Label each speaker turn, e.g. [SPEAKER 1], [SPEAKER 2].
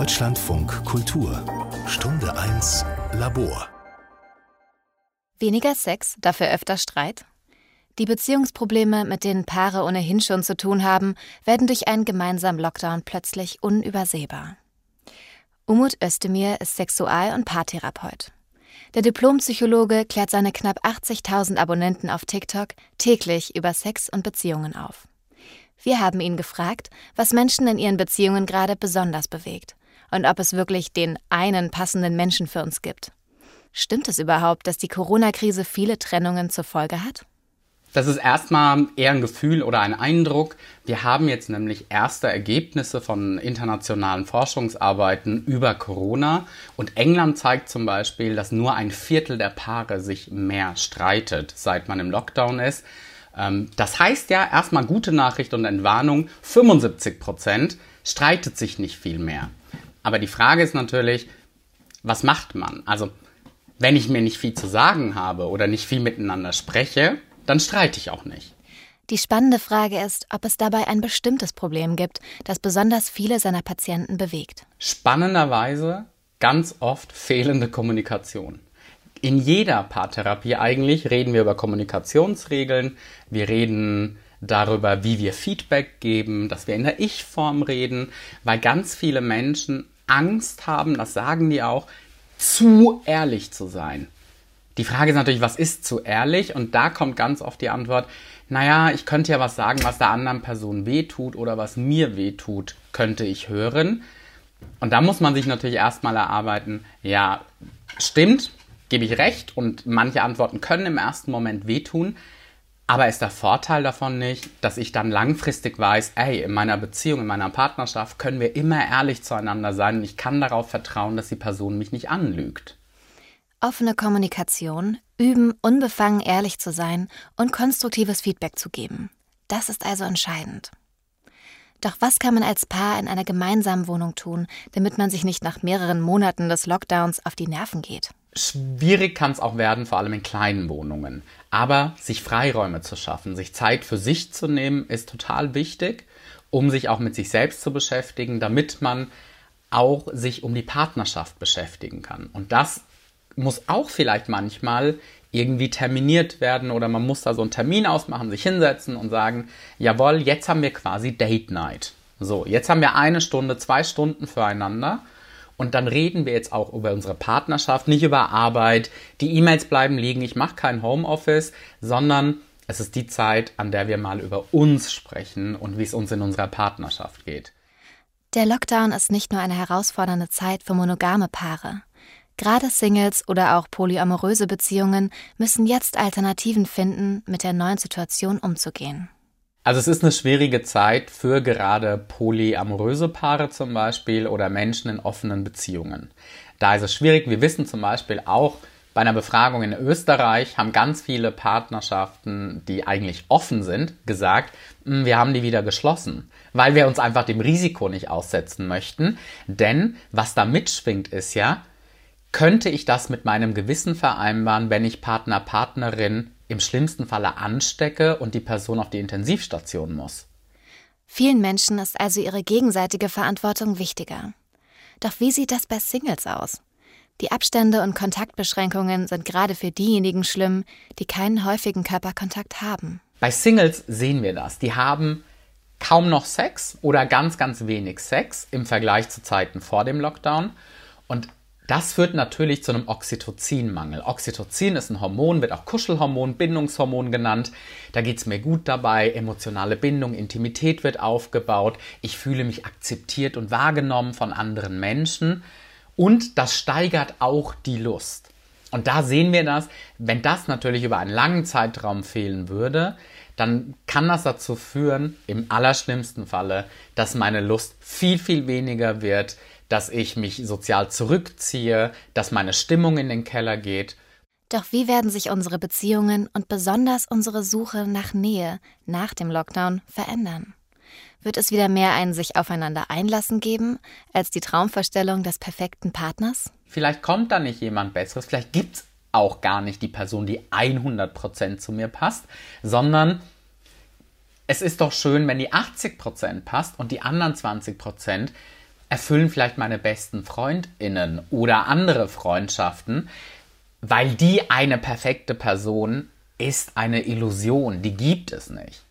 [SPEAKER 1] Deutschlandfunk Kultur Stunde 1 Labor
[SPEAKER 2] Weniger Sex, dafür öfter Streit? Die Beziehungsprobleme, mit denen Paare ohnehin schon zu tun haben, werden durch einen gemeinsamen Lockdown plötzlich unübersehbar. Umut Özdemir ist Sexual- und Paartherapeut. Der Diplompsychologe klärt seine knapp 80.000 Abonnenten auf TikTok täglich über Sex und Beziehungen auf. Wir haben ihn gefragt, was Menschen in ihren Beziehungen gerade besonders bewegt und ob es wirklich den einen passenden Menschen für uns gibt. Stimmt es überhaupt, dass die Corona-Krise viele Trennungen zur Folge hat?
[SPEAKER 3] Das ist erstmal eher ein Gefühl oder ein Eindruck. Wir haben jetzt nämlich erste Ergebnisse von internationalen Forschungsarbeiten über Corona. Und England zeigt zum Beispiel, dass nur ein Viertel der Paare sich mehr streitet, seit man im Lockdown ist. Ähm, das heißt ja erstmal gute Nachricht und Entwarnung. 75 Prozent streitet sich nicht viel mehr. Aber die Frage ist natürlich, was macht man? Also, wenn ich mir nicht viel zu sagen habe oder nicht viel miteinander spreche, dann streite ich auch nicht.
[SPEAKER 2] Die spannende Frage ist, ob es dabei ein bestimmtes Problem gibt, das besonders viele seiner Patienten bewegt.
[SPEAKER 3] Spannenderweise ganz oft fehlende Kommunikation. In jeder Paartherapie eigentlich reden wir über Kommunikationsregeln, wir reden darüber, wie wir Feedback geben, dass wir in der Ich-Form reden, weil ganz viele Menschen Angst haben, das sagen die auch, zu ehrlich zu sein. Die Frage ist natürlich, was ist zu ehrlich? Und da kommt ganz oft die Antwort, naja, ich könnte ja was sagen, was der anderen Person wehtut oder was mir wehtut, könnte ich hören. Und da muss man sich natürlich erstmal erarbeiten, ja, stimmt, gebe ich recht und manche Antworten können im ersten Moment wehtun. Aber ist der Vorteil davon nicht, dass ich dann langfristig weiß, ey, in meiner Beziehung, in meiner Partnerschaft können wir immer ehrlich zueinander sein und ich kann darauf vertrauen, dass die Person mich nicht anlügt.
[SPEAKER 2] Offene Kommunikation, üben, unbefangen ehrlich zu sein und konstruktives Feedback zu geben. Das ist also entscheidend. Doch was kann man als Paar in einer gemeinsamen Wohnung tun, damit man sich nicht nach mehreren Monaten des Lockdowns auf die Nerven geht?
[SPEAKER 3] Schwierig kann es auch werden, vor allem in kleinen Wohnungen. Aber sich Freiräume zu schaffen, sich Zeit für sich zu nehmen, ist total wichtig, um sich auch mit sich selbst zu beschäftigen, damit man auch sich um die Partnerschaft beschäftigen kann. Und das muss auch vielleicht manchmal irgendwie terminiert werden oder man muss da so einen Termin ausmachen, sich hinsetzen und sagen, jawohl, jetzt haben wir quasi Date Night. So, jetzt haben wir eine Stunde, zwei Stunden füreinander und dann reden wir jetzt auch über unsere Partnerschaft, nicht über Arbeit. Die E-Mails bleiben liegen, ich mache kein Homeoffice, sondern es ist die Zeit, an der wir mal über uns sprechen und wie es uns in unserer Partnerschaft geht.
[SPEAKER 2] Der Lockdown ist nicht nur eine herausfordernde Zeit für monogame Paare. Gerade Singles oder auch polyamoröse Beziehungen müssen jetzt Alternativen finden, mit der neuen Situation umzugehen.
[SPEAKER 3] Also es ist eine schwierige Zeit für gerade polyamoröse Paare zum Beispiel oder Menschen in offenen Beziehungen. Da ist es schwierig. Wir wissen zum Beispiel auch, bei einer Befragung in Österreich haben ganz viele Partnerschaften, die eigentlich offen sind, gesagt, hm, wir haben die wieder geschlossen, weil wir uns einfach dem Risiko nicht aussetzen möchten. Denn was da mitschwingt, ist ja, könnte ich das mit meinem Gewissen vereinbaren, wenn ich Partner, Partnerin im schlimmsten Falle anstecke und die Person auf die Intensivstation muss?
[SPEAKER 2] Vielen Menschen ist also ihre gegenseitige Verantwortung wichtiger. Doch wie sieht das bei Singles aus? Die Abstände und Kontaktbeschränkungen sind gerade für diejenigen schlimm, die keinen häufigen Körperkontakt haben.
[SPEAKER 3] Bei Singles sehen wir das. Die haben kaum noch Sex oder ganz, ganz wenig Sex im Vergleich zu Zeiten vor dem Lockdown. Und das führt natürlich zu einem Oxytocinmangel. Oxytocin ist ein Hormon, wird auch Kuschelhormon, Bindungshormon genannt. Da geht es mir gut dabei, emotionale Bindung, Intimität wird aufgebaut, ich fühle mich akzeptiert und wahrgenommen von anderen Menschen und das steigert auch die Lust. Und da sehen wir das, wenn das natürlich über einen langen Zeitraum fehlen würde, dann kann das dazu führen, im allerschlimmsten Falle, dass meine Lust viel, viel weniger wird, dass ich mich sozial zurückziehe, dass meine Stimmung in den Keller geht.
[SPEAKER 2] Doch wie werden sich unsere Beziehungen und besonders unsere Suche nach Nähe nach dem Lockdown verändern? Wird es wieder mehr ein sich aufeinander einlassen geben, als die Traumvorstellung des perfekten Partners?
[SPEAKER 3] Vielleicht kommt da nicht jemand Besseres, vielleicht gibt es auch gar nicht die Person, die 100% zu mir passt, sondern es ist doch schön, wenn die 80% passt und die anderen 20% erfüllen vielleicht meine besten Freundinnen oder andere Freundschaften, weil die eine perfekte Person ist eine Illusion, die gibt es nicht.